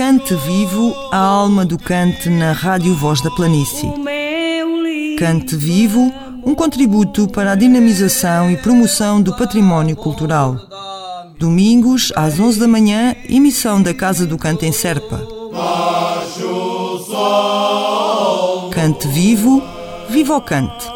Cante Vivo, a alma do cante na Rádio Voz da Planície. Cante Vivo, um contributo para a dinamização e promoção do património cultural. Domingos, às 11 da manhã, emissão da Casa do Canto em Serpa. Cante Vivo, viva o cante!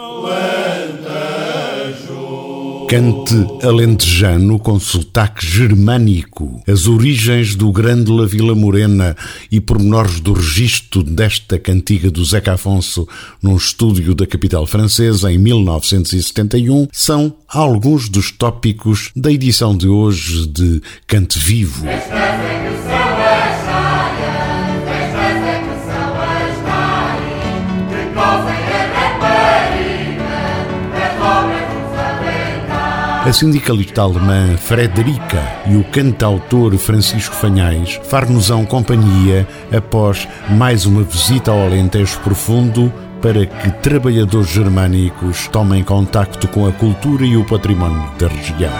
Cante alentejano com sotaque germânico, as origens do grande La Vila Morena e pormenores do registro desta cantiga do Zeca Afonso num estúdio da capital francesa em 1971 são alguns dos tópicos da edição de hoje de Cante Vivo. A sindicalista alemã Frederica e o cantautor Francisco Fanhais far-nos-ão companhia após mais uma visita ao Alentejo Profundo para que trabalhadores germânicos tomem contacto com a cultura e o património da região.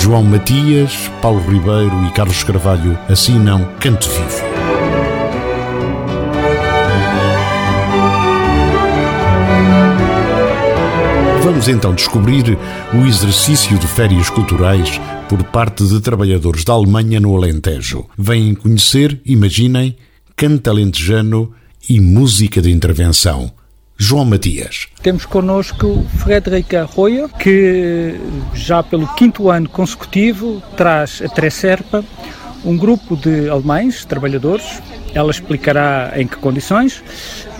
João Matias, Paulo Ribeiro e Carlos Carvalho assinam Canto Vivo. Vamos então descobrir o exercício de férias culturais por parte de trabalhadores da Alemanha no Alentejo. Vêm conhecer, imaginem, canto alentejano e música de intervenção. João Matias. Temos connosco Frederica Arroio, que já pelo quinto ano consecutivo traz a Treserpa um grupo de alemães, trabalhadores, ela explicará em que condições,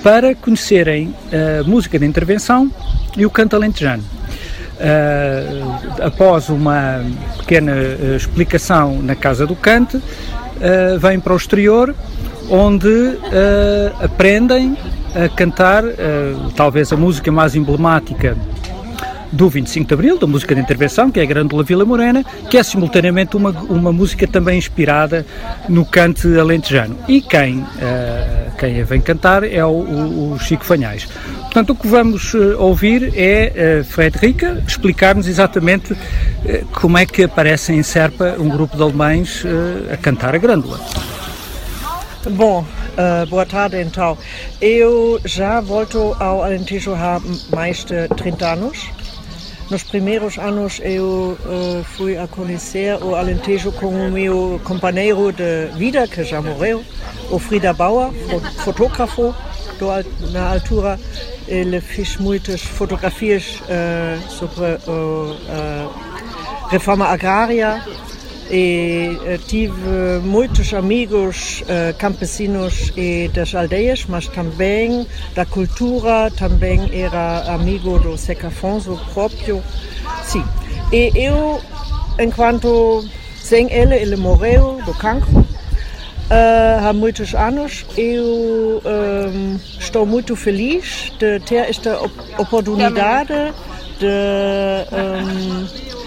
para conhecerem a música de intervenção e o canto alentejano. Uh, após uma pequena uh, explicação na Casa do Cante, uh, vêm para o exterior, onde aprendem a cantar talvez a música mais emblemática do 25 de Abril, da música de intervenção, que é a Grândola Vila Morena, que é simultaneamente uma, uma música também inspirada no cante alentejano. E quem, uh, quem a vem cantar é o, o, o Chico Fanhais. Portanto, o que vamos uh, ouvir é uh, Frederica explicar-nos exatamente uh, como é que aparece em Serpa um grupo de alemães a cantar a Grândola. Bom, boa tarde então. Eu já volto ao Alentejo há mais de 30 anos. Nos primeiros anos eu uh, fui a conhecer o Alentejo com o meu companheiro de vida, que já morreu, o Frida Bauer, fotógrafo do, na altura. Ele fez muitas fotografias uh, sobre a uh, reforma agrária e uh, tive muitos amigos uh, campesinos e das aldeias, mas também da cultura, também era amigo do Zeca Afonso próprio. Sim. E eu, enquanto sem ele, ele morreu do cancro, uh, há muitos anos. Eu estou muito feliz de ter esta oportunidade de um,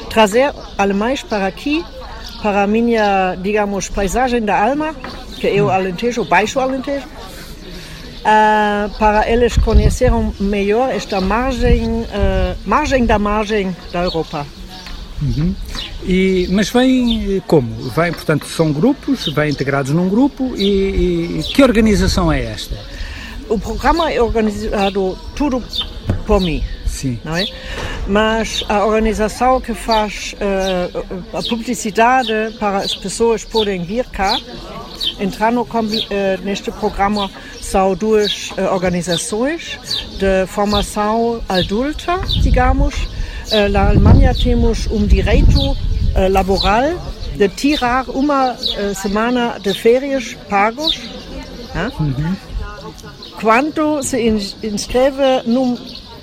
trazer alemães para aqui para a minha, digamos, paisagem da alma, que é o Alentejo, Baixo Alentejo, uh, para eles conhecerem melhor esta margem, uh, margem da margem da Europa. Uhum. E, mas vem como? Vem, portanto, são grupos, vêm integrados num grupo e, e que organização é esta? O programa é organizado tudo por mim. Sim. Não é? Mas a organização que faz uh, a publicidade para as pessoas poderem vir cá, entrar no, uh, neste programa, são duas uh, organizações de formação adulta, digamos. na Alemanha temos um direito laboral de tirar uma semana de férias pagos. Uhum. Quando se inscreve num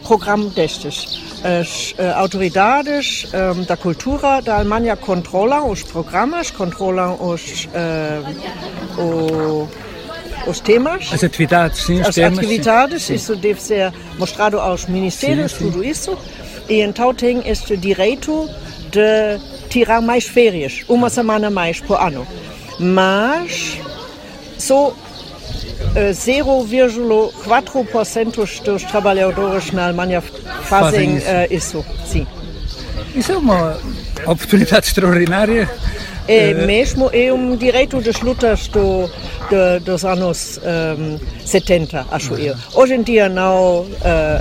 programa destes. As uh, autoridades um, da cultura da Alemanha controlam os programas, controlam os, uh, o, os temas. As atividades, sim, As temas, atividades, sim. isso deve ser mostrado aos ministérios, sim, sim. tudo isso. E então tem este direito de tirar mais férias, uma semana mais por ano. Mas só 0,4% dos trabalhadores na Alemanha fazem, fazem isso. Uh, isso. Sim. Isso é uma oportunidade extraordinária É uh, mesmo, é um direito das lutas do, de, dos anos um, 70, acho eu. Hoje em dia não, uh,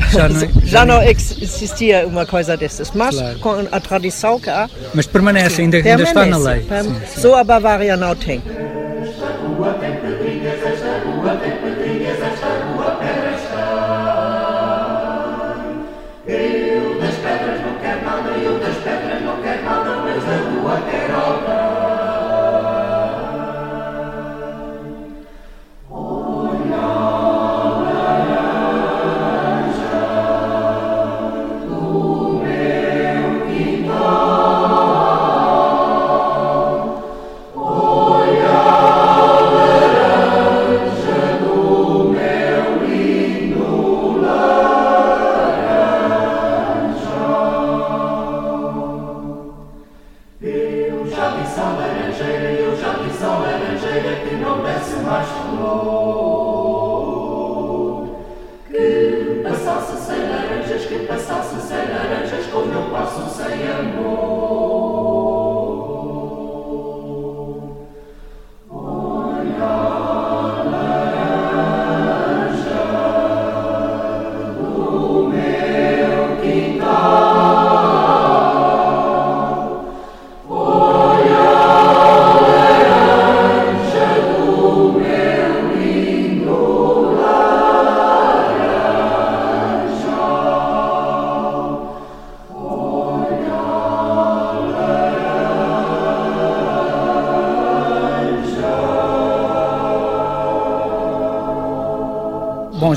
já, não, já não existia uma coisa dessas, mas claro. com a tradição que há. Mas permanece, ainda, permanece, ainda está na lei. Sim, sim. Só a Bavária não tem.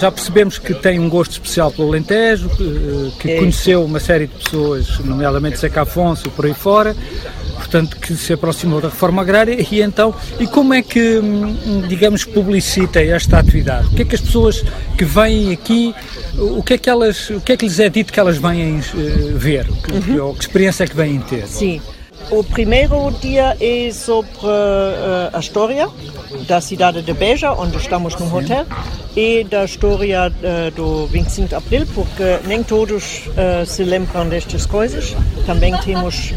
Já percebemos que tem um gosto especial pelo Alentejo, que, que é. conheceu uma série de pessoas, nomeadamente Zeca Afonso e por aí fora, portanto que se aproximou da reforma agrária e então, e como é que, hum, digamos, publicita esta atividade? O que é que as pessoas que vêm aqui, o que é que elas, o que é que lhes é dito que elas vêm uh, ver? Que, uhum. que experiência é que vêm ter? Sim. O primeiro dia é sobre uh, a história da cidade de Beja, onde estamos no hotel, e da história uh, do 25 de Abril, porque nem todos uh, se lembram destas coisas. Também temos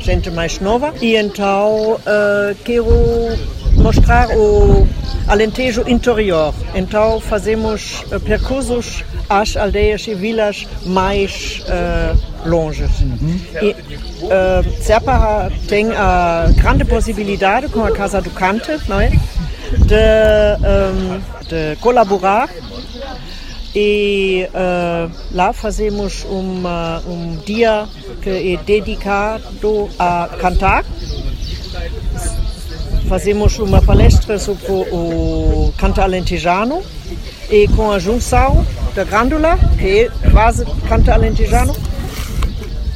gente mais nova. E então quero mostrar o Alentejo interior. Então fazemos percursos às aldeias e vilas mais longe. Uhum. E uh, Serpa tem a grande possibilidade com a Casa do Cante não é? de, um, de colaborar e uh, lá fazemos uma, um dia que é dedicado a cantar. Fazemos uma palestra sobre o canto alentejano e com a junção da grândula, que é quase canto alentejano,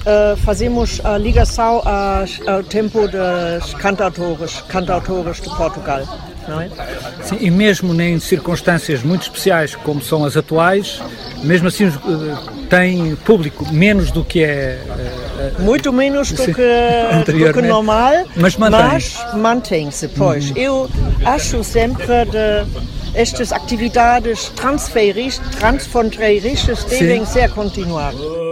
uh, fazemos a ligação ao tempo dos cantautores, cantautores de Portugal. É? Sim, e mesmo em circunstâncias muito especiais como são as atuais, mesmo assim uh, tem público menos do que é. Uh, muito menos do, que, do que normal, mas mantém-se, mantém pois. Uhum. Eu acho sempre de, estas atividades transfronteiristas devem ser continuadas.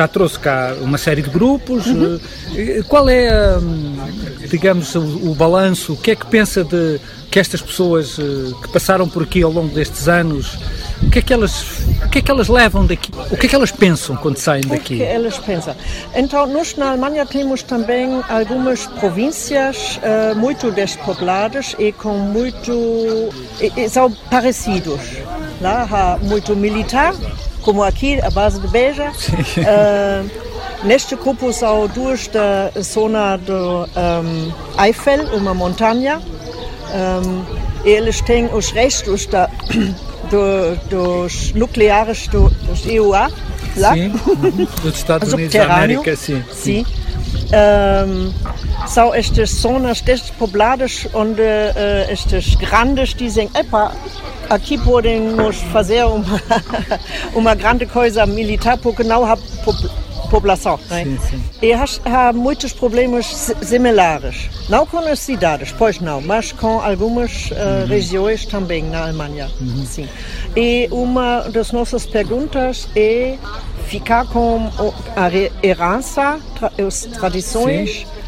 Já, trouxe cá uma série de grupos. Uhum. Qual é, hum, digamos, o, o balanço? O que é que pensa de que estas pessoas eh, que passaram por aqui ao longo destes anos, o que é que elas, o que é que elas levam daqui? O que é que elas pensam quando saem daqui? O que elas pensam? Então, nós na Alemanha temos também algumas províncias uh, muito despobladas e com muito e, e são parecidos. Lá há muito militar, como aqui a base de Beja. Uh, neste grupo são duas da zona do um, Eifel, uma montanha um, eles têm os restos da, do, dos nucleares do, dos EUA lá. Sim, dos Estados Unidos da América, sim. sim. Um, são estas zonas despobladas onde uh, estes grandes dizem, epa, aqui podemos fazer uma, uma grande coisa militar porque não há população. Né? Sim, sim. E há, há, muitos problemas similares. Não com as cidades, pois não, mas com algumas uh, uhum. regiões também na Alemanha. Uhum. Sim. E uma das nossas perguntas é ficar com a herança, as tradições. Uh,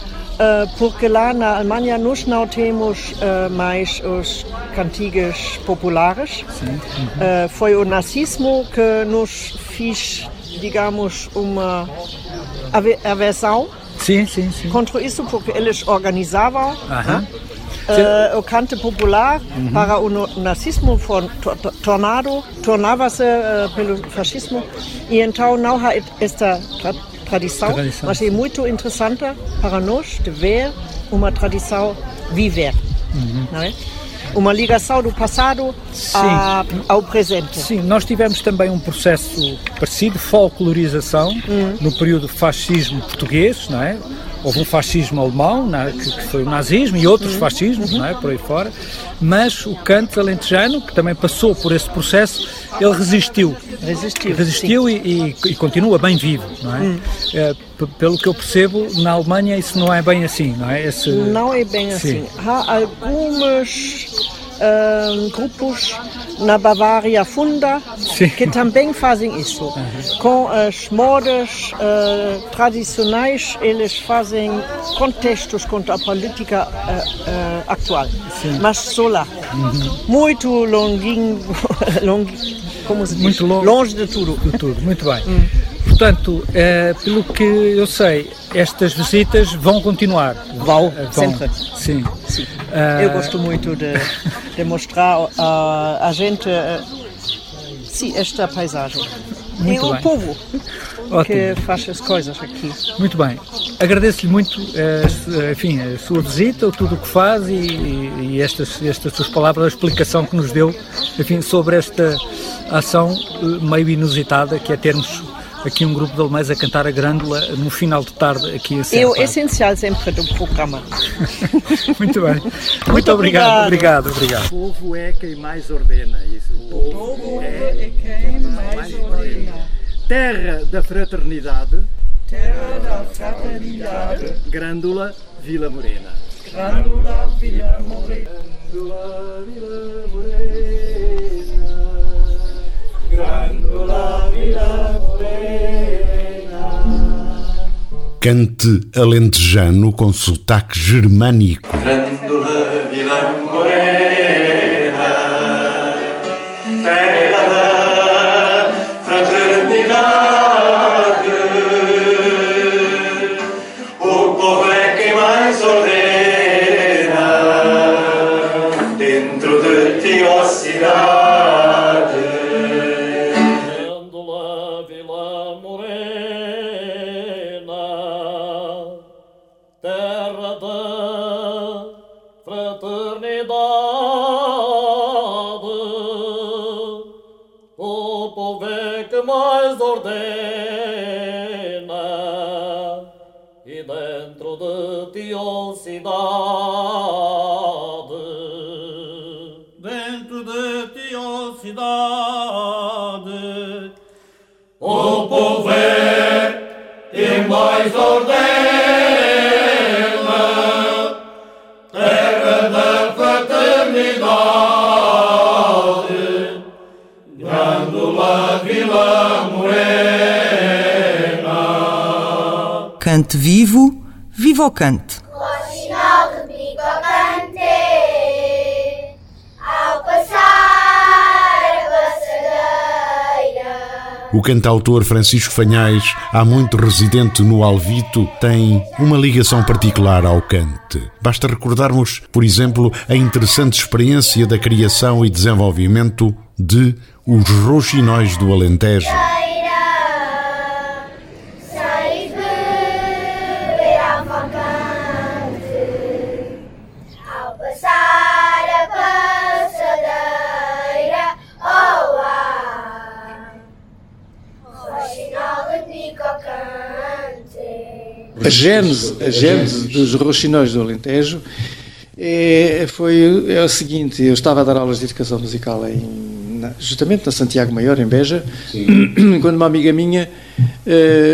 porque lá na Alemanha nós não temos uh, mais os cantigas populares. Uhum. Uh, foi o nazismo que nos fez digamos, uma aversão sim, sim, sim. contra isso, porque eles organizavam né? uh, o canto popular uhum. para o nazismo foi tornado, tornava-se uh, pelo fascismo, e então não há esta tradição, tradição, mas é muito interessante para nós de ver uma tradição viver. Uhum. Não é? uma ligação do passado a, ao presente. Sim, nós tivemos também um processo parecido, folclorização, hum. no período fascismo português, não é? Houve um fascismo alemão, é? que, que, foi o nazismo, e outros hum. fascismos, uhum. não é? Por aí fora. Mas o canto alentejano, que também passou por esse processo, ele resistiu. Resistiu. Resistiu e, e, e, continua bem vivo, não é? Hum. é? Pelo que eu percebo, na Alemanha isso não é bem assim, não é? Esse... Não é bem assim. Há algumas uh, grupos na Bavária Funda Sim. que também fazem isso. Uhum. Com as modas uh, tradicionais, eles fazem contextos contra a política uh, atual. Sim. Mas só lá. Uhum. Muito longinho, long, como se diz? Longe, longe de tudo. De tudo, muito bem. Hum. Portanto, é, pelo que eu sei, estas visitas vão continuar. Vão, vão. sempre. Sim. Sim. Uh... Eu gosto muito de, de mostrar uh, a gente sim, esta paisagem. Muito e bem. o povo Ótimo. que faz as coisas aqui. Muito bem. Agradeço-lhe muito enfim, a sua visita, tudo o que faz e, e estas, estas suas palavras, a explicação que nos deu enfim, sobre esta ação meio inusitada que é termos aqui um grupo de alemães a cantar a grândola no final de tarde aqui em É o essencial sempre do programa. Muito bem. Muito, Muito obrigado. Obrigado, obrigado. O povo é quem mais ordena. Isso. O povo, o povo é, é, quem mais, mais ordena. Terra da fraternidade. Terra da fraternidade. Grândola Vila Morena. Grândola Vila Morena. Grândola Vila Morena. Grândola. Cante alentejano com sotaque germânico. terra Vilamur Cante vivo, viva o cante! O cantautor Francisco Fanhais, há muito residente no Alvito, tem uma ligação particular ao cante. Basta recordarmos, por exemplo, a interessante experiência da criação e desenvolvimento de Os Rouxinóis do Alentejo. A gênese, a gênese dos roxinóis do Alentejo é, foi é o seguinte, eu estava a dar aulas de educação musical em, na, justamente na Santiago Maior, em Beja, Sim. quando uma amiga minha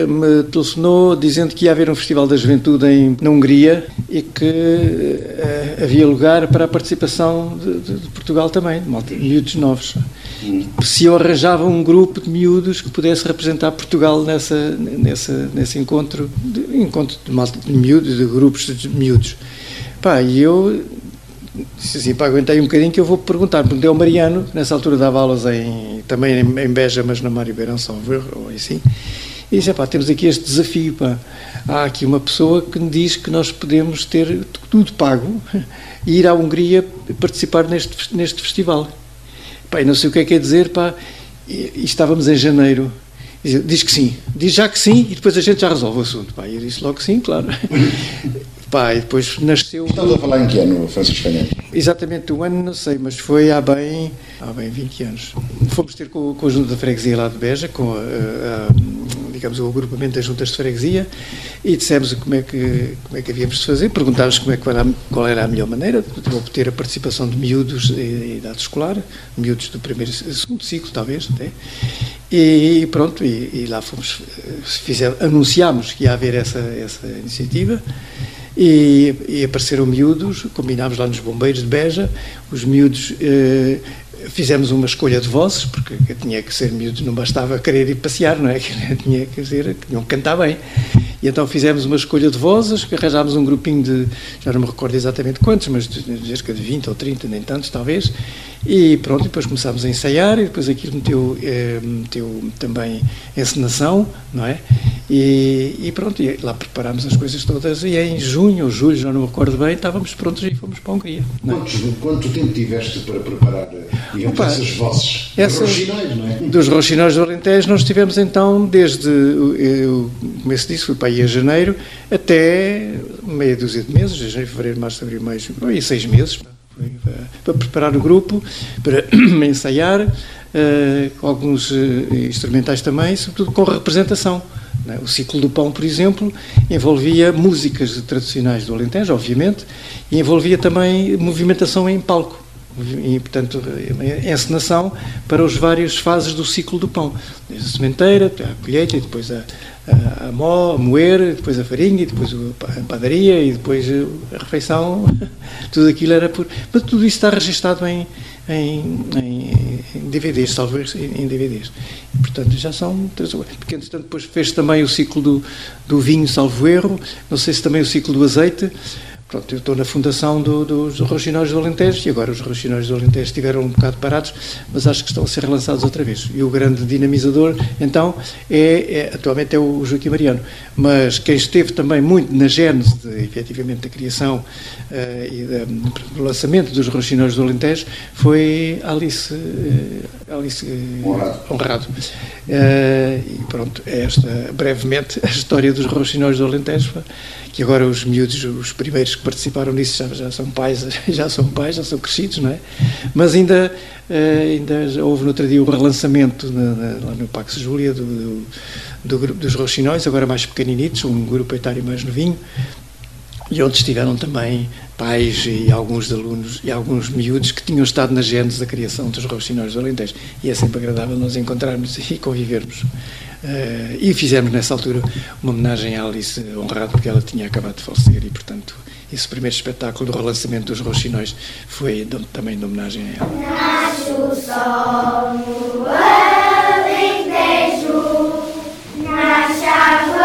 me telefonou dizendo que ia haver um Festival da Juventude em, na Hungria e que eh, havia lugar para a participação de, de, de Portugal também, de miúdos novos. Se eu arranjava um grupo de miúdos que pudesse representar Portugal nessa, nessa, nesse encontro, de, encontro de, malta, de miúdos, de grupos de miúdos. Pá, e eu disse assim, pá, aguentei um bocadinho que eu vou perguntar, perguntei ao Mariano, nessa altura dava aulas em, também em, Beja, mas na Mário Beirão, Salvador, ou assim, e disse, pá, temos aqui este desafio, pá, há aqui uma pessoa que me diz que nós podemos ter tudo pago e ir à Hungria participar neste, neste festival. Pá, não sei o que é que é dizer, pá, e, e estávamos em janeiro, Diz que sim, diz já que sim e depois a gente já resolve o assunto. Pá, e eu disse logo que sim, claro. Pá, e depois nasceu. Estás a falar em que ano, Francisco Fernandes? Exatamente o ano, não sei, mas foi há bem, há bem 20 anos. Fomos ter com o conjunto da freguesia lá de Beja, com a, a, digamos, o agrupamento das juntas de freguesia, e dissemos como é que, como é que havíamos de fazer, perguntámos como é que era, qual era a melhor maneira de obter a participação de miúdos em idade escolar, miúdos do primeiro segundo ciclo, talvez, até. E pronto, e, e lá fomos, fizemos, anunciámos que ia haver essa, essa iniciativa e, e apareceram miúdos, combinámos lá nos bombeiros de Beja, os miúdos eh, fizemos uma escolha de vozes, porque tinha que ser miúdos, não bastava querer ir passear, não é? Tinha que dizer tinham que cantar bem. E então fizemos uma escolha de vozes, arranjámos um grupinho de, já não me recordo exatamente quantos, mas de cerca de 20 ou 30, nem tantos talvez, e pronto, depois começámos a ensaiar, e depois aquilo meteu, eh, meteu também encenação, não é? E, e, pronto, e lá preparámos as coisas todas, e em junho ou julho, já não me recordo bem, estávamos prontos e fomos para a Hungria. É? Quanto, tempo tiveste para preparar digamos, Opa, essas vozes essas, dos roxinóis, não é? Dos roxinóis do Alentejo, nós tivemos então, desde o começo disso, fui para aí a janeiro, até meia dúzia de meses, janeiro, fevereiro, março, abril, maio, aí seis meses, para preparar o grupo, para ensaiar, uh, com alguns uh, instrumentais também, sobretudo com representação. É? O ciclo do pão, por exemplo, envolvia músicas tradicionais do Alentejo, obviamente, e envolvia também movimentação em palco e, portanto, encenação para as várias fases do ciclo do pão. Desde a sementeira, a colheita, e depois a, a, mó, a moer, depois a farinha, depois a padaria, e depois a refeição. tudo aquilo era por... Mas tudo isso está registado em, em, em, DVDs, talvez em DVDs. Portanto, já são três ou Porque, entretanto, depois fez também o ciclo do, do vinho, salvo erro, não sei se também o ciclo do azeite, Pronto, eu estou na fundação do, dos Roxinóis do Alentejo e agora os Roxinóis do Alentejo estiveram um bocado parados, mas acho que estão a ser relançados outra vez. E o grande dinamizador, então, é, é atualmente é o Joaquim Mariano. Mas quem esteve também muito na gênese, de, efetivamente, da criação uh, e da, do lançamento dos Roxinóis do Alentejo foi Alice, uh, Alice uh, Honrado. Honrado. e pronto, é esta, brevemente, a história dos Roxinóis do Alentejo que agora os miúdos, os primeiros que participaram nisso já, já, são pais, já são pais, já são crescidos, não é? Mas ainda, eh, ainda houve no outro dia o relançamento na, na, lá no Pax Júlia do, do, do, grupo dos Roxinóis, agora mais pequeninitos, um grupo etário mais novinho, e onde estiveram também pais e alguns alunos e alguns miúdos que tinham estado na gênese da criação dos Roxinóis do Alentejo. E é sempre agradável nós encontrarmos e convivermos. Uh, e fizemos nessa altura uma homenagem à Alice Honrado, porque ela tinha acabado de falecer e, portanto, esse primeiro espetáculo do relançamento dos Roxinóis foi de, também de homenagem a ela. Nasce o sol no Alentejo, nasce a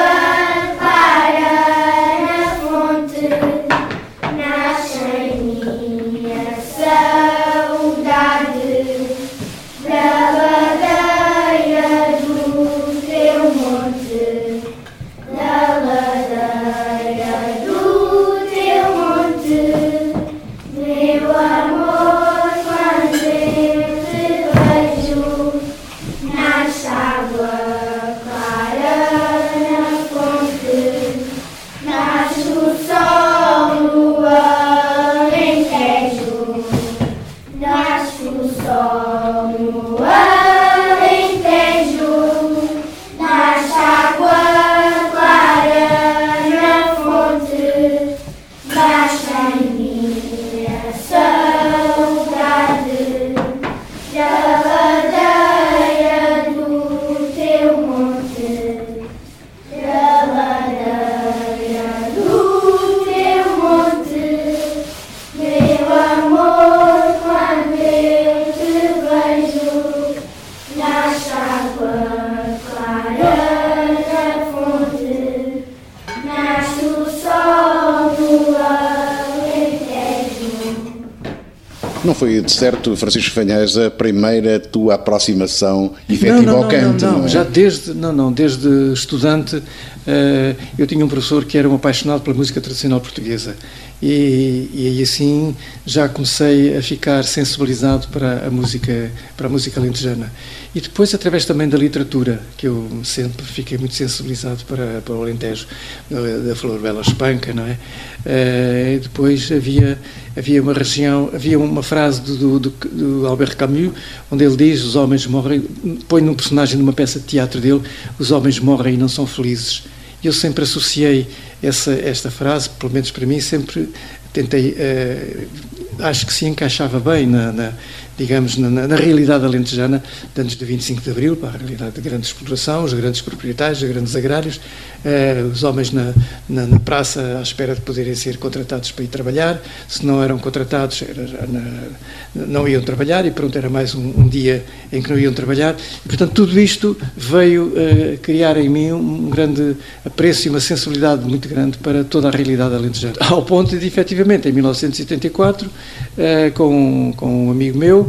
foi, de certo, Francisco Fanhães, a primeira tua aproximação efetiva não, não, ao canto, não, não, não, é? já desde, não, não, desde estudante eh, eu tinha um professor que era um apaixonado pela música tradicional portuguesa e, e aí assim já comecei a ficar sensibilizado para a música para a música alentejana e depois através também da literatura que eu sempre fiquei muito sensibilizado para, para o Alentejo da- da Flor Bela Espanca, não é? Eh, e depois havia havia uma região havia uma frase do, do, do Albert Camus onde ele diz os homens morrem põe num personagem de uma peça de teatro dele os homens morrem e não são felizes e eu sempre associei essa, esta frase, pelo menos para mim, sempre tentei, eh, acho que se encaixava bem na, na, digamos, na, na, realidade alentejana de antes do 25 de Abril, para a realidade de grande exploração, os grandes proprietários, os grandes agrários, eh, os homens na, na, na praça à espera de poderem ser contratados para ir trabalhar, se não eram contratados era na- não iam trabalhar e pronto, era mais um, um dia em que não iam trabalhar. E, portanto, tudo isto veio eh, criar em mim um grande apreço e uma sensibilidade muito grande para toda a realidade alentejana. Ao ponto de, efetivamente, em 1974, eh, com, com um amigo meu,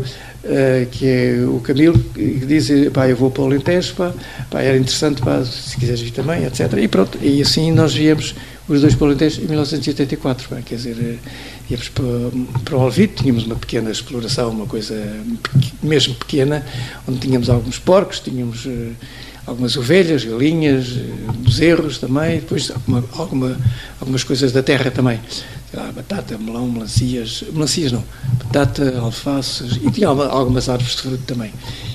eh, que é o Camilo, que diz, pá, eu vou para o Alentejo, pá, pá, era interessante, pá, se quiseres vir também, etc. E pronto, e assim nós viemos os dois para o Alentejo em 1984, pá, quer dizer, eh, íamos para, o Alvito, tínhamos uma pequena exploração, uma coisa mesmo pequena, onde tínhamos alguns porcos, tínhamos eh, algumas ovelhas, galinhas, bezerros também, depois alguma, alguma- algumas coisas da terra também. Lá, batata, melão, melancias, melancias não, batata, alfaces, e tinha algu- algumas árvores de fruto também.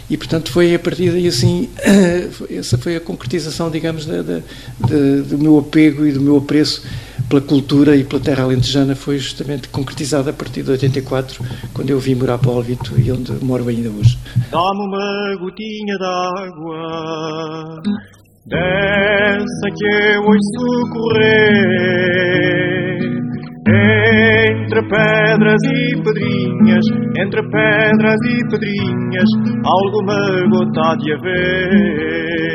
E, portanto, foi a partir daí, assim, essa foi a concretização, digamos, da, da- da- do meu apego e do meu apreço pela cultura e pela terra alentejana, foi justamente concretizada a partir de 84, quando eu vim morar para o Alvito e onde moro ainda hoje. Dá-me uma gotinha d'água dessa que eu ouço correr entre pedras e pedrinhas, entre pedras e pedrinhas, alguma gota de haver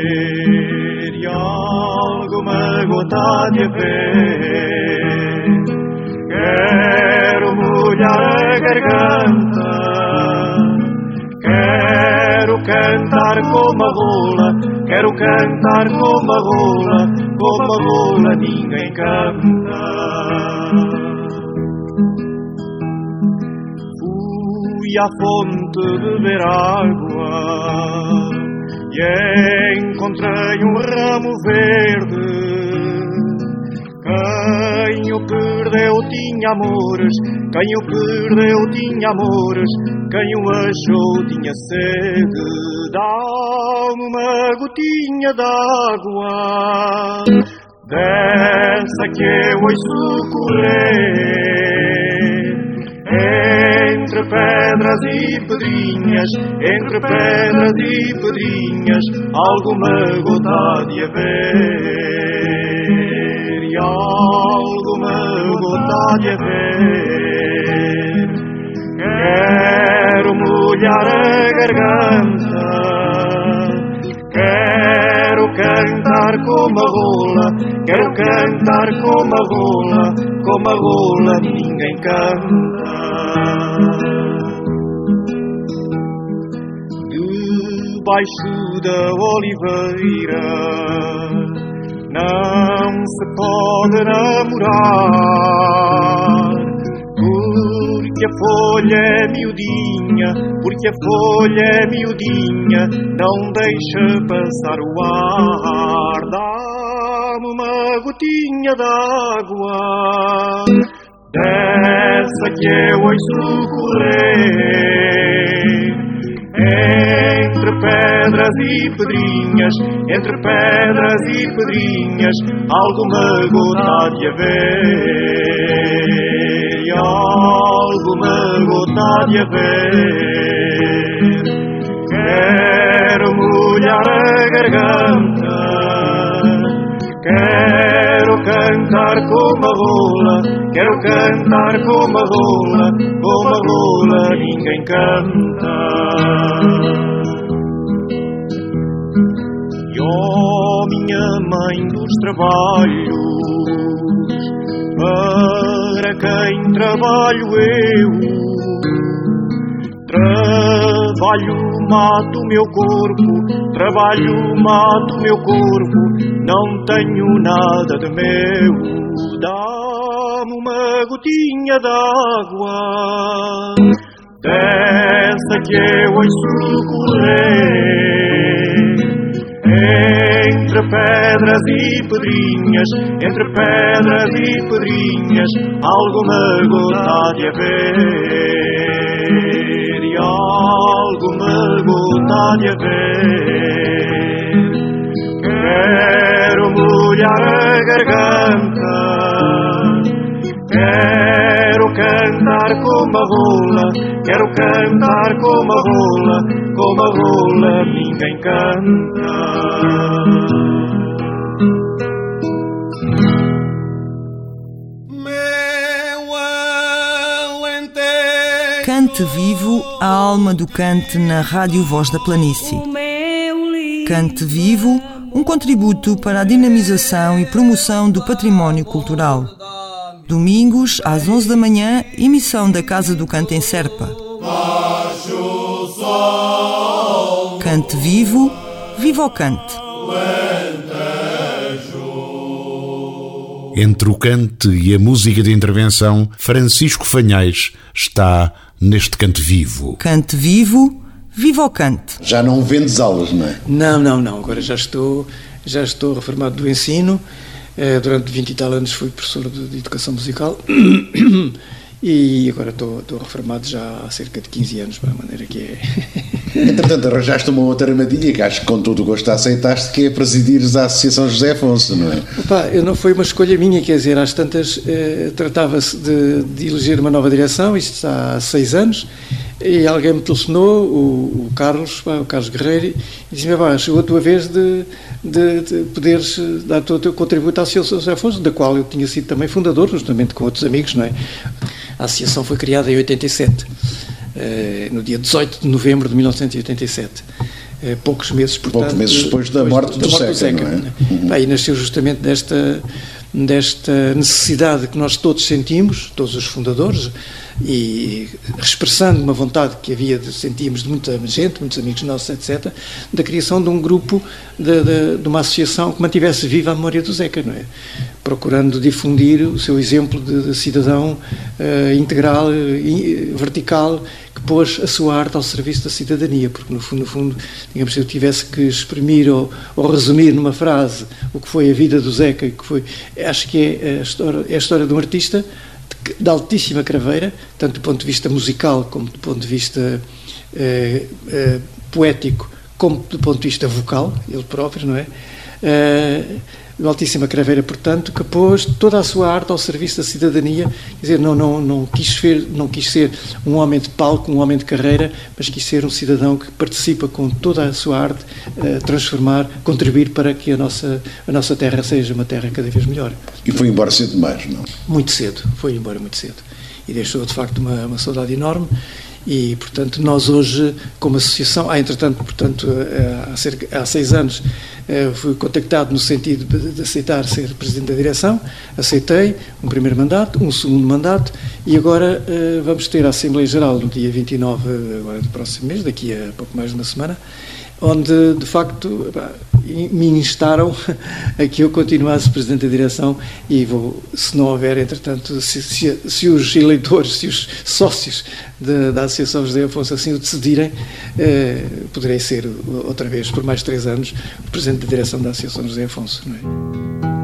e alguma gota de haver. Quero molhar a garganta Quero cantar como a rola, quero cantar como a rola, como a rola ninguém canta. À fonte beber água e encontrei um ramo verde. Quem o perdeu tinha amores, quem o perdeu tinha amores, quem o achou tinha sede. Dá-me uma gotinha d'água, dessa que eu ouço correr. Entre pedras e pedrinhas, entre pedras e pedrinhas, alguma gota de haver. E alguma gota de haver. Quero molhar a garganta, quero cantar como a rola, quero cantar como a rola, como a rola ninguém canta. Debaixo da oliveira não se pode namorar, porque a folha é miudinha, porque a folha é miudinha, não deixa passar o ar gotinha d'água dessa que eu hoje suculei. Entre pedras e pedrinhas, entre pedras e pedrinhas, alguma gota de haver, alguma gota de haver. Quero molhar a garganta, quero cantar como a rola, quero cantar como a rola, como a rola ninguém canta. E oh, minha mãe dos trabalhos, para quem trabalho eu, trabalho mato meu corpo, trabalho mato meu corpo, não tenho nada de meu, dá-me uma gotinha d'água, dessa que eu ouço correr. Entre pedras e pedrinhas, entre pedras e pedrinhas, alguma gota de haver, e alguma gota de haver. Garganta, quero cantar como a rola, quero cantar como a rola, como a rola ninguém canta. Cante vivo a alma do cante na Rádio Voz da Planície. Cante vivo, um contributo para a dinamização e promoção do património cultural. Domingos, às 11 da manhã, emissão da Casa do Canto em Serpa. Cante vivo, viva o cante. Entre o cante e a música de intervenção, Francisco Fanhais está neste canto vivo. Cante vivo, viva o cante. Já não vendes aulas, não é? Não, não, não. Agora já estou, já estou reformado do ensino. Eh, Durante 20 e tal anos fui professor de, de educação musical e agora estou, estou reformado já há cerca de 15 anos, para a maneira que é. Entretanto, arranjaste uma outra armadilha que acho que com todo o gosto aceitaste, que é presidires a Associação José Afonso, não é? Opa, eu não foi uma escolha minha, quer dizer, às tantas eh, tratava-se de, de eleger uma nova direção, isto está há seis anos, e alguém me telefonou, o, o Carlos, o Carlos Guerreiro, e disse-me, chegou a tua vez de, de, de poderes dar o teu contributo à Associação José Afonso, da qual eu tinha sido também fundador, justamente com outros amigos, não é? A associação foi criada em 87, eh, no dia 18 de novembro de 1987. eh, poucos meses, portanto, Poucos meses depois da morte do Zeca, não é? né? E nasceu justamente desta, desta necessidade que nós todos sentimos, todos os fundadores, e expressando uma vontade que havia, de, sentíamos de muita gente, muitos amigos nossos, etc., da criação de um grupo, de, de, de uma associação que mantivesse viva a memória do Zeca, não é? Procurando difundir o seu exemplo de, cidadão eh, integral, eh, vertical, pôs a sua arte ao serviço da cidadania, porque no fundo, no fundo digamos, se eu tivesse que exprimir ou, ou resumir numa frase o que foi a vida do Zeca, que foi, acho que é a história, é a história de um artista de, de altíssima craveira, tanto do ponto de vista musical como do ponto de vista eh, eh, poético, como do ponto de vista vocal, ele próprio, não é? Eh, de altíssima craveira, portanto, que pôs toda a sua arte ao serviço da cidadania, quer dizer, não, não, não, quis ser, não quis ser um homem de palco, um homem de carreira, mas quis ser um cidadão que participa com toda a sua arte, eh, transformar, contribuir para que a nossa, a nossa terra seja uma terra cada vez melhor. E foi embora cedo demais, não? Muito cedo, foi embora muito cedo. E deixou, de facto, uma, uma saudade enorme. E, portanto, nós hoje, como associação, há, entretanto, portanto, eh, há, cerca, há seis anos, eh, fui contactado no sentido de, aceitar ser Presidente da Direção, aceitei um primeiro mandato, um segundo mandato, e agora eh, vamos ter a Assembleia Geral no dia 29, agora do próximo mês, daqui a pouco mais de uma semana, onde, de facto, me instaram a que eu continuasse Presidente da Direção e vou, se não houver, entretanto, se, se, se os eleitores, se os sócios de, da Associação José Afonso assim o decidirem, eh, poderei ser outra vez, por mais três anos, Presidente da Direção da Associação José Afonso. Não é?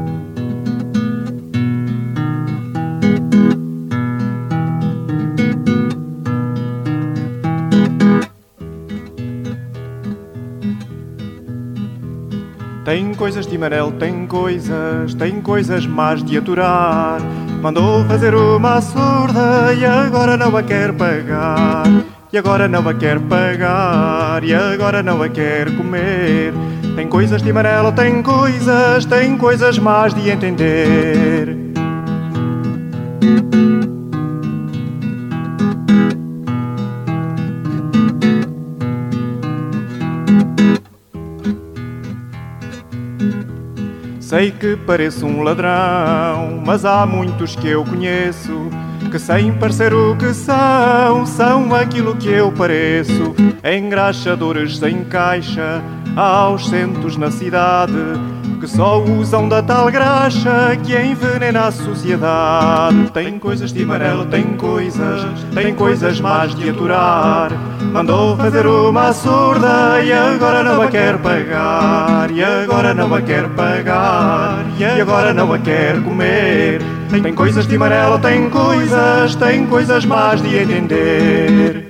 Tem coisas de amarelo, tem coisas, tem coisas más de aturar. Mandou fazer uma surda e agora não a quer pagar. E agora não a quer pagar, e agora não a quer comer. Tem coisas de amarelo, tem coisas, tem coisas más de entender. Sei que pareço um ladrão, mas há muitos que eu conheço que sem parecer o que são, são aquilo que eu pareço. Engraxadores sem caixa, aos centos na cidade, que só usam da tal graxa que envenena a sociedade. Tem coisas de amarelo, tem coisas, tem coisas más de aturar. Mandou fazer uma surda e agora não a quer pagar. E agora não a quer pagar. E agora não a quer comer. Tem coisas de amarelo, tem coisas, tem coisas más de entender.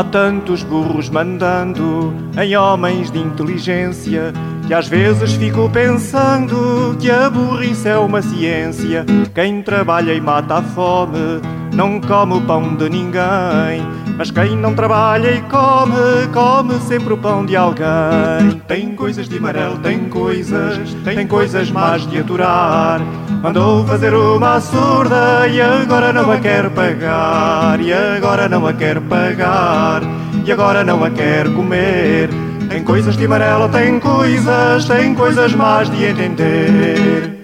Há tantos burros mandando em homens de inteligência que às vezes fico pensando que a burrice é uma ciência. Quem trabalha e mata a fome não come o pão de ninguém. Mas quem não trabalha e come, come sempre o pão de alguém. Tem coisas de amarelo, tem coisas, tem coisas más de aturar. Mandou fazer uma surda e agora não a quer pagar. E agora não a quer pagar. E agora não a quer comer. Tem coisas de amarelo, tem coisas, tem coisas más de entender.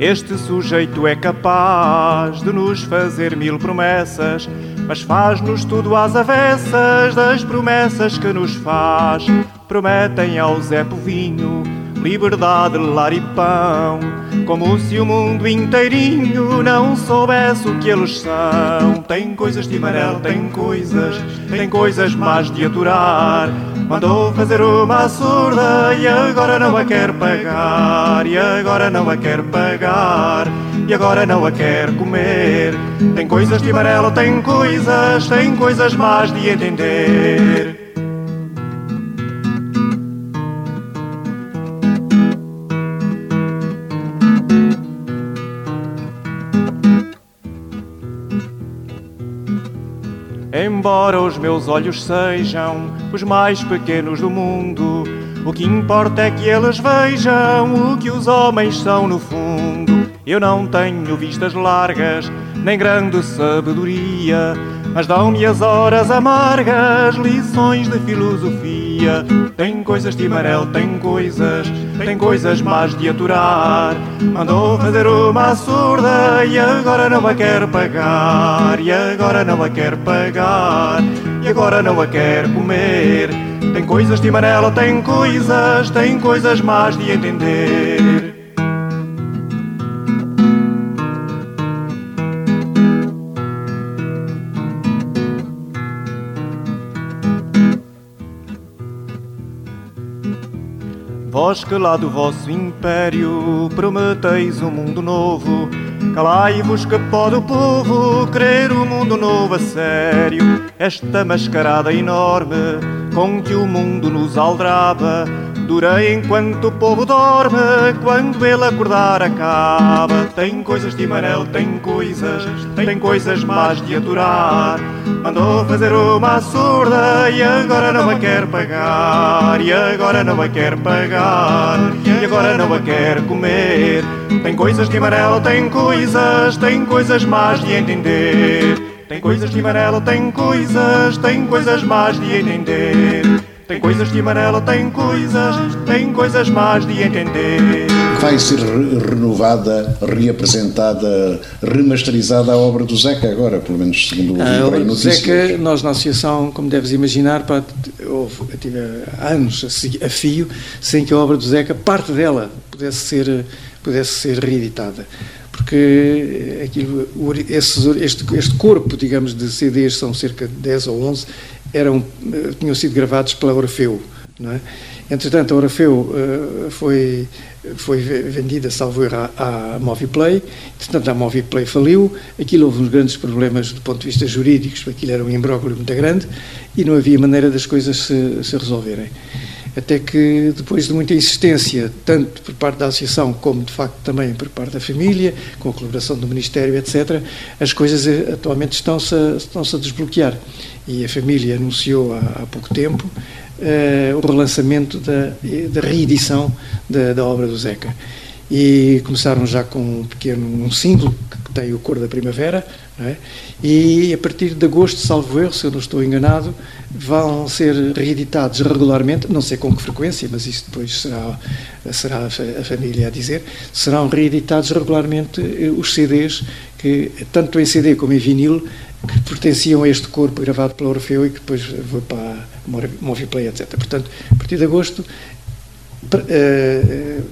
Este sujeito é capaz de nos fazer mil promessas, mas faz-nos tudo às avessas das promessas que nos faz. Prometem ao Zé Povinho liberdade, lar e pão, como se o mundo inteirinho não soubesse o que eles são. Tem coisas de amarelo, tem coisas, tem coisas más de aturar. Mandou fazer uma surda e agora não a quer pagar, e agora não a quer pagar, e agora não a quer comer. Tem coisas de amarelo, tem coisas, tem coisas más de entender. Embora os meus olhos sejam os mais pequenos do mundo, o que importa é que eles vejam o que os homens são no fundo. Eu não tenho vistas largas, nem grande sabedoria, mas dão-me as horas amargas, lições de filosofia. Tem coisas de amarelo, tem coisas, tem coisas más de aturar. Mandou fazer uma surda e agora não a quer pagar, e agora não a quer pagar, e agora não a quer comer. Tem coisas de amarelo, tem coisas, tem coisas más de entender. Vós que lá do vosso império prometeis um mundo novo, calai-vos que pode o povo querer o um mundo novo a sério. Esta mascarada enorme com que o mundo nos aldraba dura enquanto o povo dorme, quando ele acordar acaba. Tem coisas de amarelo, tem coisas, tem coisas más de aturar. Mandou fazer uma surda e agora não a quer pagar, e agora não a quer pagar, e agora não a quer comer. Tem coisas de amarelo, tem coisas, tem coisas más de entender. Tem coisas de amarelo, tem coisas, tem coisas más de entender. Tem coisas de amarelo, tem coisas, tem coisas más de entender. Vai ser renovada, reapresentada, remasterizada a obra do Zeca agora, pelo menos segundo o A obra do Zeca, nós na Associação, como deves imaginar, pá, houve, eu tive anos a fio sem que a obra do Zeca, parte dela, pudesse ser, pudesse ser reeditada porque aquilo, esses, este, este corpo, digamos, de CDs, são cerca de 10 ou 11, eram, eh, tinham sido gravados pela Orfeu. Não é? Entretanto, a Orfeu uh, foi, foi vendida, salvo erro, à, à Moviplay. Entretanto, a Moviplay faliu. Aquilo houve uns grandes problemas do ponto de vista jurídico, aquilo era um imbróglio muito grande e não havia maneira das coisas se, se resolverem até que depois de muita insistência, tanto por parte da associação como de facto também por parte da família, com a colaboração do Ministério, etc., as coisas eh, atualmente estão-se a, estão a desbloquear. E a família anunciou há, há pouco tempo uh, o relançamento da, da reedição da, da, obra do Zeca. E começaram já com um pequeno um símbolo que tem o cor da primavera, é? e a partir de agosto, salvo erro, se eu não estou enganado, vão ser reeditados regularmente, não sei com que frequência, mas isso depois será, será a família a dizer, serão reeditados regularmente eh, os CDs, que tanto em CD como em vinil, que pertenciam a este corpo gravado pela Orfeu e que depois foi para Moviplay, etc. Portanto, a partir de agosto, uh,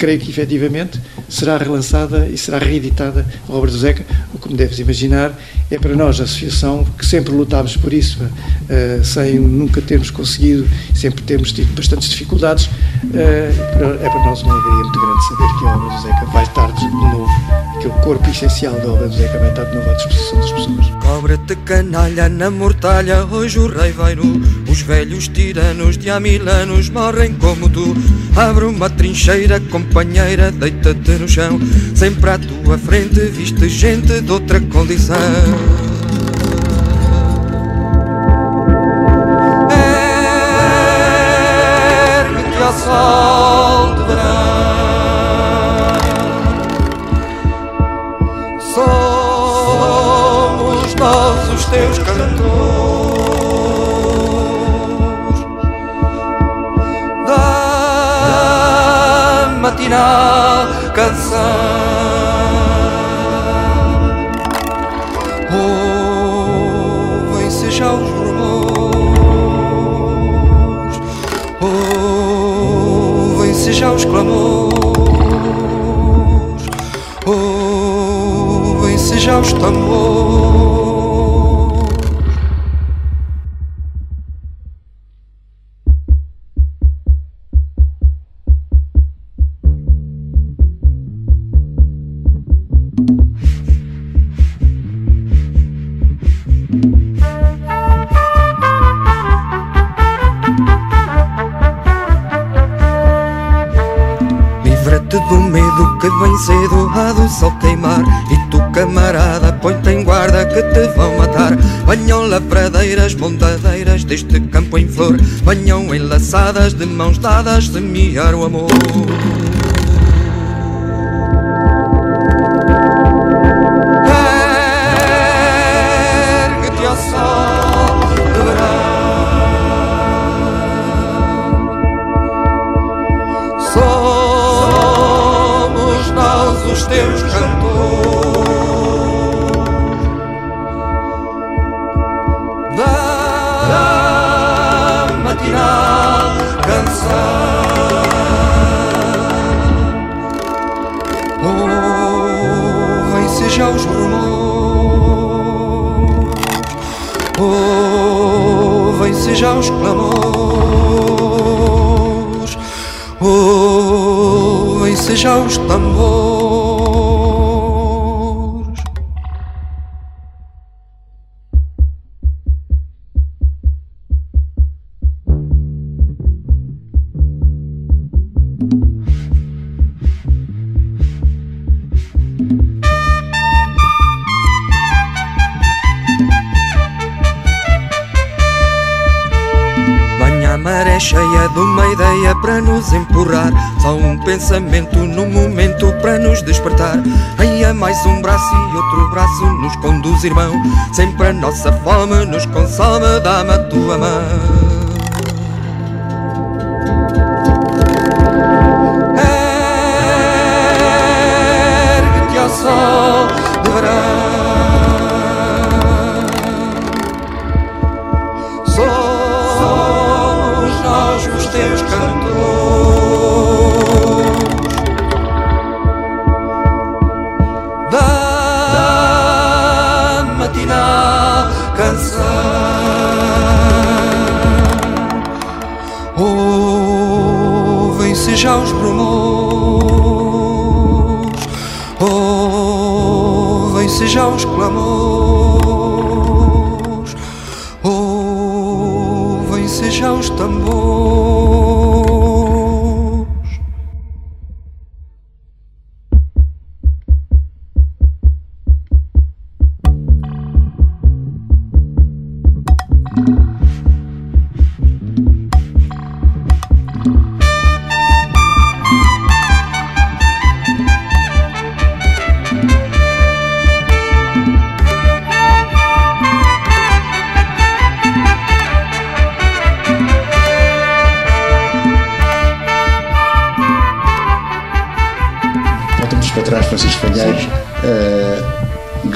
creio que efetivamente será relançada e será reeditada a obra do Zeca, o que, como deves imaginar, é para nós, a associação, que sempre lutámos por isso, uh, sem nunca termos conseguido, sempre temos tido bastantes dificuldades, é para nós uma alegria muito grande saber que a obra do Zeca vai estar de novo, que o corpo essencial da obra do Zeca vai estar de novo à disposição das pessoas. Cobra-te canalha na mortalha, hoje o rei vai nu, os velhos tiranos de há mil anos morrem como tu, abre uma trincheira com companheira, deita-te no chão. Sempre à tua frente viste gente de outra condição. Matinal canção. Ouvem-se já os rumores, ouvem-se já os clamores, ouvem-se já os tambores. Lavradeiras, bondadeiras deste campo em flor. Banham enlaçadas de mãos dadas semear o amor ouvem-se já os tambores. Pensamento no momento para nos despertar. Aí é mais um braço e outro braço nos conduz, irmão. Sempre a nossa fome nos consome, dá-me a tua mão.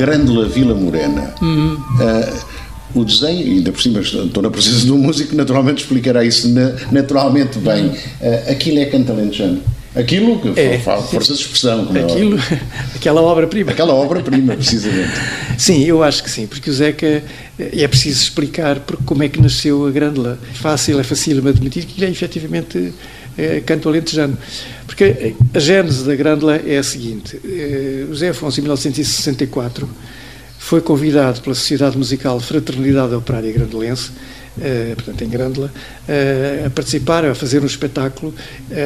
Grândola Vila Morena. Uhum. Uh, o desenho, ainda por cima estou na presença de um músico, naturalmente explicará isso naturalmente bem. Uh, aquilo é cantalentejano. Aquilo, que é, força de expressão. Como é aquilo, é aquela obra-prima. Aquela obra-prima, precisamente. sim, eu acho que sim, porque o Zeca, é preciso explicar como é que nasceu a Grândola. Fácil, é fácil admitir que ele é efetivamente é, canto alentejano. Porque a gênese da Grândola é a seguinte: eh, José Afonso, em 1964, foi convidado pela Sociedade Musical Fraternidade Operária Grandolense, eh, portanto em Grândola, eh, a participar, a fazer um espetáculo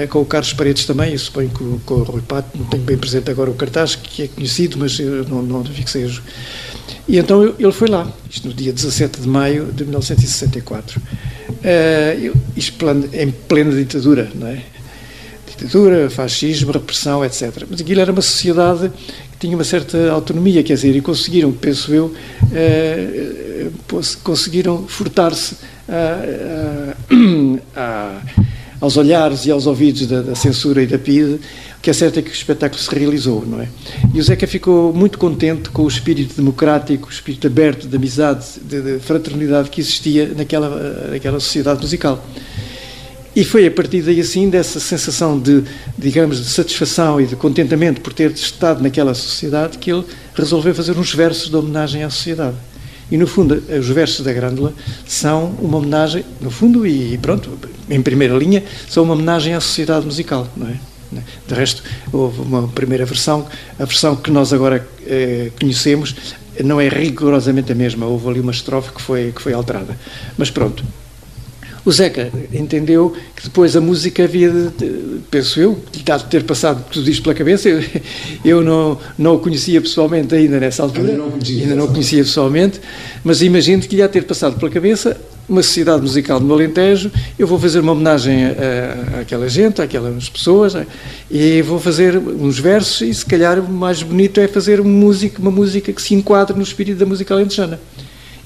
com o Carlos Paredes também, eu suponho que com o Rui Pato, não tenho bem presente agora o cartaz, que é conhecido, mas não, não fixei. E então ele foi lá, isto no dia 17 de maio de 1964. Isto em plena ditadura, não é? ditadura, fascismo, repressão, etc. Mas aquilo era uma sociedade que tinha uma certa autonomia, quer dizer, e conseguiram, penso eu, eh, eh conseguiram furtar-se aos olhares e aos ouvidos da, da, censura e da PIDE, o que é certo é que o espetáculo se realizou, não é? E o Zeca ficou muito contente com o espírito democrático, o espírito aberto de amizade, de, de fraternidade que existia naquela, naquela sociedade musical. E foi a partir daí, assim, dessa sensação de, digamos, de satisfação e de contentamento por ter estado naquela sociedade, que ele resolveu fazer uns versos de homenagem à sociedade. E, no fundo, os versos da Grândola são uma homenagem, no fundo, e pronto, em primeira linha, são uma homenagem à sociedade musical, não é? De resto, houve uma primeira versão, a versão que nós agora eh, conhecemos não é rigorosamente a mesma, houve ali uma estrofe que foi, que foi alterada. Mas pronto, o Zeca entendeu que depois a música havia, de, penso eu, lhe de ter passado tudo isto pela cabeça. Eu, eu não, não o conhecia pessoalmente ainda nessa altura, ainda não, conhecia, ainda não conhecia pessoalmente, mas imagino que lhe ia ter passado pela cabeça uma sociedade musical no Alentejo, eu vou fazer uma homenagem àquela gente, àquelas pessoas, e vou fazer uns versos, e se calhar o mais bonito é fazer uma música, uma música que se enquadre no espírito da música alentejana.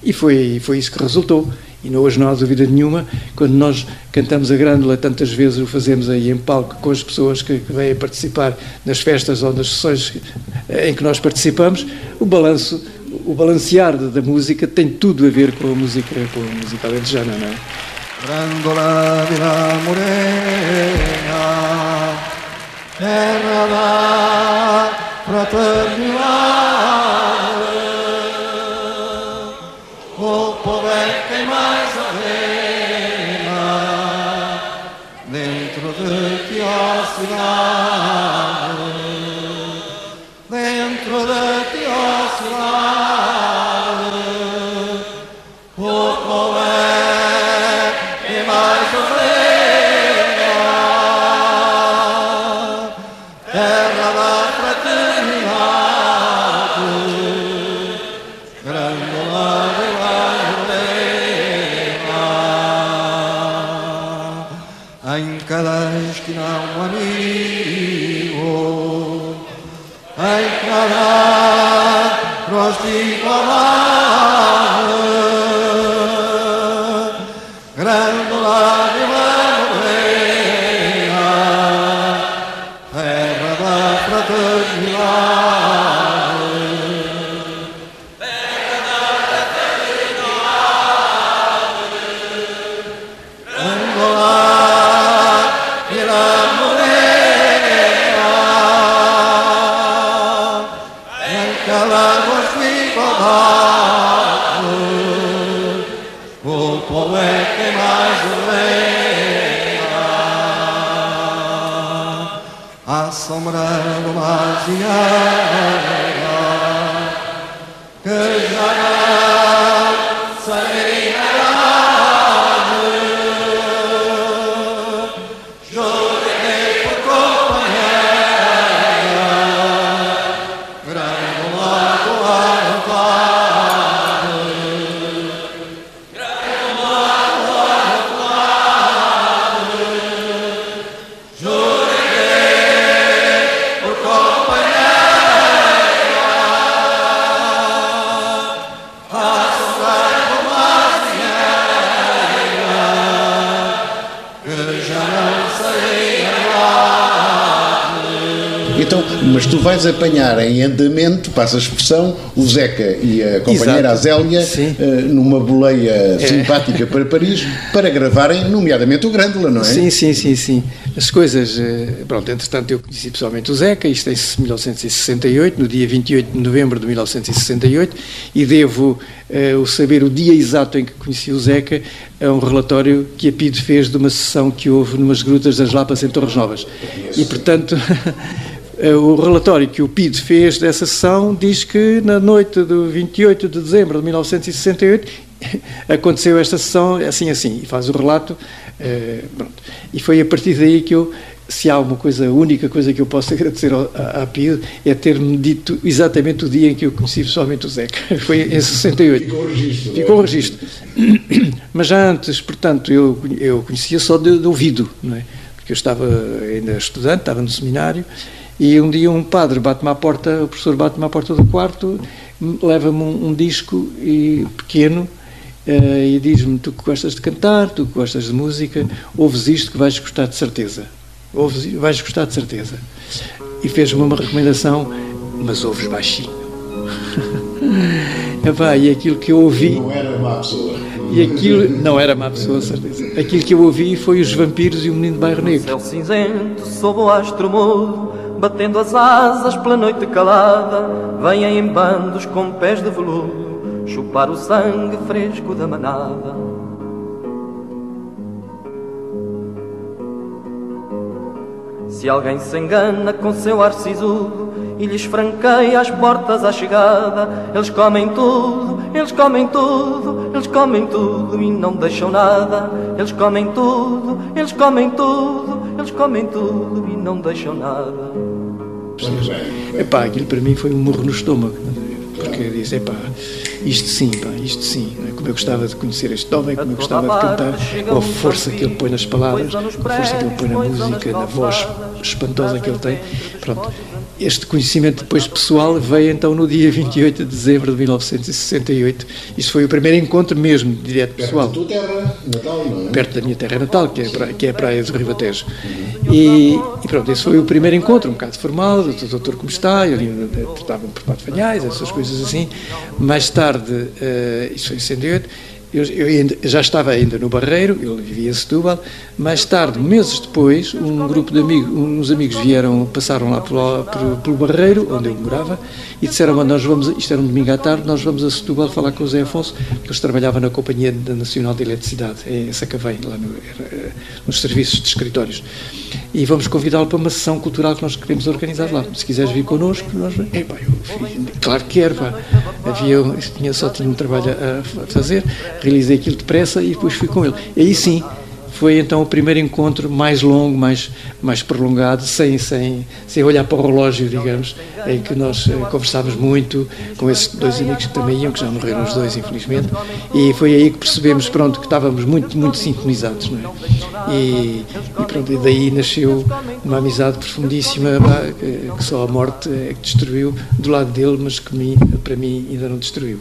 E foi, foi isso que resultou. E hoje não há dúvida nenhuma, quando nós cantamos a grândola, tantas vezes o fazemos aí em palco com as pessoas que, que vêm participar nas festas ou nas sessões em que nós participamos, o balanço, o balancear da música tem tudo a ver com a música, com a música alentejana, não é? Vila Morena, terra da fraternidade, Em cada esquina não um amigo, em cada rosto igualado. Tu vais apanhar em andamento, passa a expressão, o Zeca e a companheira Exato. Azélia eh, numa boleia simpática para Paris para gravarem, nomeadamente o Grândola, não é? Sim, sim, sim, sim. As coisas, eh, pronto, entretanto eu conheci pessoalmente o Zeca, isto em 1968, no dia 28 de novembro de 1968, e devo eh, o saber o dia exato em que conheci o Zeca a um relatório que a PIDE fez de uma sessão que houve numas grutas das Lapas em Torres Novas. E, portanto, o relatório que o PIDE fez dessa sessão diz que na noite do 28 de dezembro de 1968 aconteceu esta sessão assim assim e faz o relato eh, e foi a partir daí que eu se há uma coisa, a única coisa que eu posso agradecer ao- à, à PID é ter-me dito exatamente o dia em que eu conheci pessoalmente o Zeca. Foi em 68. Ficou o registro. Ficou o registro. Mas já antes, portanto, eu, eu conhecia só de, de ouvido, não é? Porque eu estava ainda estudante, estava no seminário, e um dia um padre bate-me à porta, o professor bate-me à porta do quarto, leva-me um, um disco e, pequeno, eh, e diz-me: Tu que gostas de cantar, tu que gostas de música, ouves isto que vais gostar de certeza. Ouves, vais gostar de certeza. E fez-me uma recomendação, mas ouves baixinho. Epá, e aquilo que eu ouvi. Não era má pessoa. E aquilo. Não era má pessoa, certeza. Aquilo que eu ouvi foi os vampiros e o menino de Bairro Negro. Céu cinzento sob o astro mudo, batendo as asas pela noite calada, vêm em bandos com pés de veludo, chupar o sangue fresco da manada. Se alguém se engana com seu ar sisudo e lhes franqueia as portas à chegada, eles comem tudo, eles comem tudo, eles comem tudo e não deixam nada. Eles comem tudo, eles comem tudo, eles comem tudo e não deixam nada. Epá, aquilo para mim foi um morro no estômago. Porque eu disse, epá, isto sim, pá, isto sim. é? Como eu gostava de conhecer este homem, como eu gostava de cantar, com a força que ele põe nas palavras, com a força que ele põe na música, na voz espantosa que ele tem. Pronto. Este conhecimento depois pessoal veio então no dia 28 de dezembro de 1968. Isto foi o primeiro encontro mesmo, direto pessoal Tua terra natal, não é? perto da minha terra natal, que é a praia, que é a praia do Ribatejo. E, e pronto, esse foi o primeiro encontro, um bocado formal, do doutor como está, eu ainda tratava por Pato Fanhais, essas coisas assim. Mais tarde, eh, isso foi em 68, eu, eu ainda- já estava ainda no Barreiro, eu vivia em Setúbal. Mais tarde, meses depois, um grupo de amigos, uns amigos vieram, passaram lá pelo, pelo Barreiro, onde eu morava, e disseram, "Bom, nós vamos, isto era um domingo à tarde, nós vamos a Setúbal falar com o Zé Afonso, que eles trabalhavam na Companhia Nacional de Eletricidade, em Sacavém, lá no, era, eh, nos serviços de escritórios. E vamos convidá-lo para uma sessão cultural que nós queremos organizar lá. Se quiseres vir connosco, nós... Epá, eu, claro que quero, pá. Havia, tinha, só tinha um trabalho a fazer, realizei aquilo depressa e depois fui com ele. E aí sim, foi então o primeiro encontro mais longo, mais, mais prolongado, sem, sem, sem olhar para o relógio, digamos, em que nós eh, conversávamos muito com esses dois amigos que também iam, que já morreram os dois, infelizmente, e foi aí que percebemos, pronto, que estávamos muito, muito sintonizados, não é? E, e pronto, e daí nasceu uma amizade profundíssima, que só a morte é que destruiu do lado dele, mas que mim, para mim ainda não destruiu.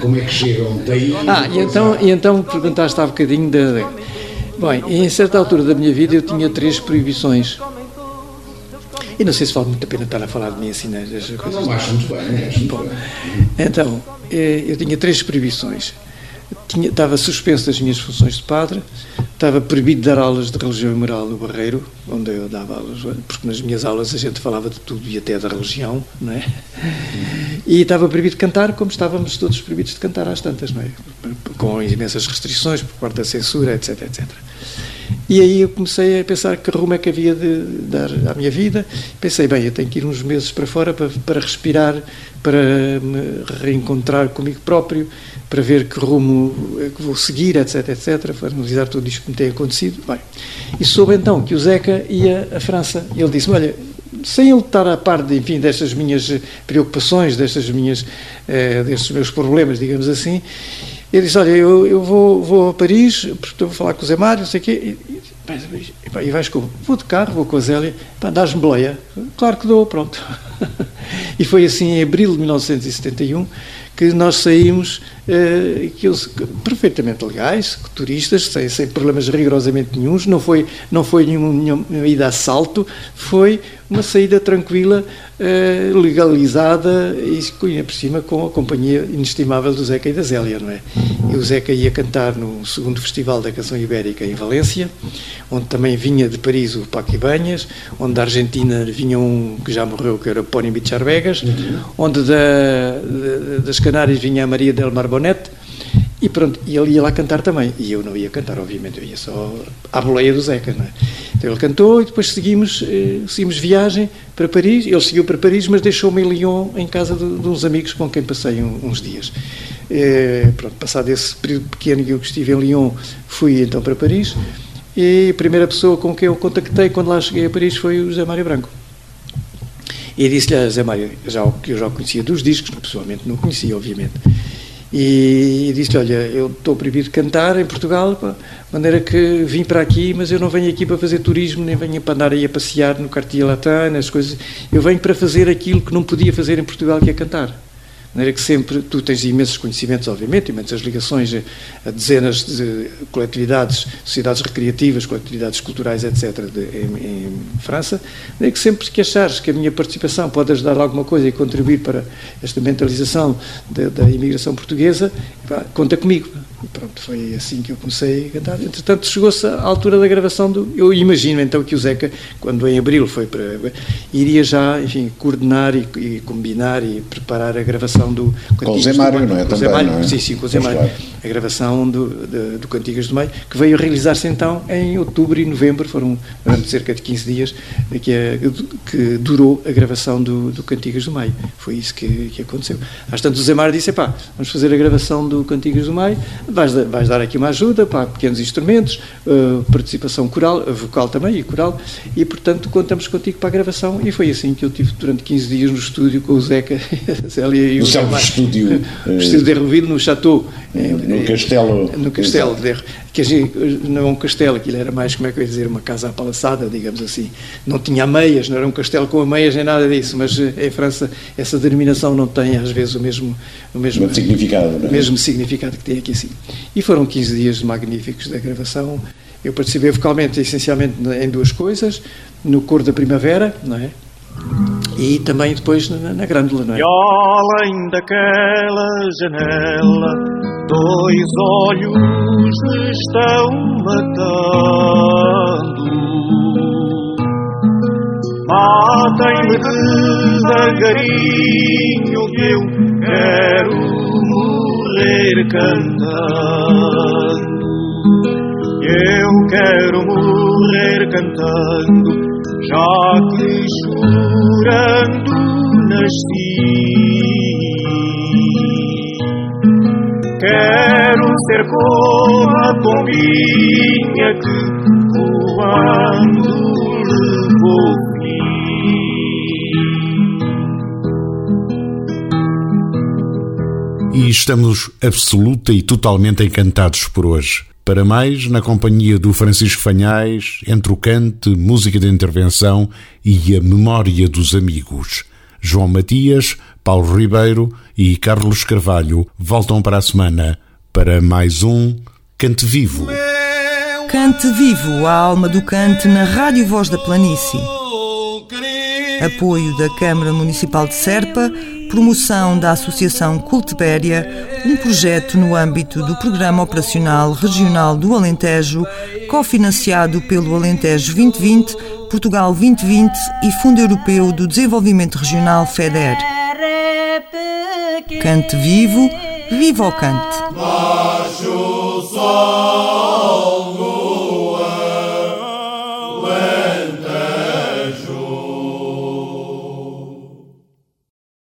Como é que chegam daí? Ah, e então, e então perguntaste há bocadinho da. Bem, em certa altura da minha vida eu tinha três proibições. E não sei se vale muito a pena estar a falar de mim assim, né, das coisas. Não acho muito bem, acho muito Bom, bem. então, eh, eu tinha três proibições. Tinha, estava suspenso das minhas funções de padre, estava proibido de dar aulas de religião e moral no Barreiro, onde eu dava aulas, porque nas minhas aulas a gente falava de tudo e até da religião, não é? E estava proibido de cantar, como estávamos todos proibidos de cantar às tantas, não é? Com imensas restrições por parte da censura, etc, etc. E aí eu comecei a pensar que rumo é que havia de dar à minha vida. Pensei, bem, eu tenho que ir uns meses para fora para, para respirar, para me reencontrar comigo próprio, para ver que rumo é que vou seguir, etc, etc, para analisar tudo isto que me tem acontecido. Bem, e soube então que o Zeca ia à França. E ele disse-me, olha, sem ele estar a par, enfim, destas minhas preocupações, destas minhas, eh, destes meus problemas, digamos assim, ele disse, olha, eu, eu vou, vou a Paris, vou falar com o Zé Mário, não sei o quê, e, e, e vais como? Vou de carro, vou com a Zélia, dás-me boleia? Claro que dou, pronto. e foi assim em abril de 1971 que nós saímos eh, que eles, perfeitamente legais, turistas, sem, sem problemas rigorosamente nenhums, não foi, não foi nenhuma, nenhuma ida a assalto, foi uma saída tranquila, eh, legalizada e por cima com a companhia inestimável do Zeca e da Zélia, não é? E o Zeca ia cantar no segundo Festival da Canção Ibérica em Valência, onde também vinha de Paris o Paco Ibanhas, onde da Argentina vinha um que já morreu, que era Pony Bicharvegas, uhum. onde da, de, das Canárias vinha a Maria del Mar Bonete, e pronto, e ele ia lá cantar também. E eu não ia cantar, obviamente, eu ia só à boleia do Zeca, não é? Então ele cantou e depois seguimos, eh, seguimos viagem para Paris. Ele seguiu para Paris, mas deixou-me em Lyon, em casa de, de, uns amigos com quem passei um, uns dias. E, pronto, passado esse período pequeno que eu estive em Lyon, fui então para Paris. E a primeira pessoa com quem eu contactei quando lá cheguei a Paris foi o José Mário Branco. E disse-lhe a José Mário, já, que eu já conhecia dos discos, pessoalmente não conhecia, obviamente e, disse-lhe, olha, eu estou proibido de cantar em Portugal, de maneira que vim para aqui, mas eu não venho aqui para fazer turismo, nem venho para andar aí a passear no Cartier Latin, as coisas, eu venho para fazer aquilo que não podia fazer em Portugal, que é cantar maneira que sempre tu tens imensos conhecimentos, obviamente, imensas ligações a dezenas de coletividades, sociedades recreativas, coletividades culturais, etc., de, em, em, França, de maneira que sempre que achares que a minha participação pode ajudar alguma coisa e contribuir para esta mentalização da, da imigração portuguesa, conta comigo. E pronto, foi assim que eu comecei a cantar. Entretanto, chegou-se à altura da gravação do. Eu imagino então que o Zeca, quando em abril foi para. iria já, enfim, coordenar e, e combinar e preparar a gravação do. Com o Zé Mário, não é? Com o Zé Mário, não é? Sim, sim, com o Zé Mário. A gravação do, de, do Cantigas do Meio, que veio realizar-se então em outubro e novembro, foram durante cerca de 15 dias, que, é, que durou a gravação do, do Cantigas do Meio. Foi isso que, que aconteceu. Às tantas, o Zé Mário disse: pá, vamos fazer a gravação do Cantigas do Meio vais, vais dar aqui uma ajuda para pequenos instrumentos, uh, participação coral, vocal também e coral, e portanto contamos contigo para a gravação. E foi assim que eu tive durante 15 dias no estúdio com o Zeca, a Célia e o No estúdio. Uh, estúdio de Herroville, no Chateau. No Castelo. No Castelo, de, que não é um castelo, aquilo era mais, como é que eu ia dizer, uma casa apalaçada, digamos assim. Não tinha ameias, não era um castelo com ameias nem nada disso, mas em França essa denominação não tem às vezes o mesmo, o mesmo, significado, não é? mesmo significado que tem aqui assim. E foram 15 dias magníficos da gravação. Eu participei vocalmente, essencialmente, em duas coisas: no Cor da Primavera, não é? E também depois na, na Grândola, não é? E além daquela janela, dois olhos me estão matando. Matem-me devagarinho que eu quero morrer cantando. Eu quero morrer cantando, já que chorando nasci. Quero ser como a pombinha que voando e estamos absoluta e totalmente encantados por hoje. Para mais, na companhia do Francisco Fanhais, entre o cante, música de intervenção e a memória dos amigos. João Matias, Paulo Ribeiro e Carlos Carvalho voltam para a semana para mais um Cante Vivo. Cante Vivo, a alma do cante na Rádio Voz da Planície. Apoio da Câmara Municipal de Serpa promoção da Associação Cultibéria, um projeto no âmbito do Programa Operacional Regional do Alentejo, cofinanciado pelo Alentejo 2020, Portugal 2020 e Fundo Europeu do Desenvolvimento Regional FEDER. Cante vivo, viva o cante! Baixo sol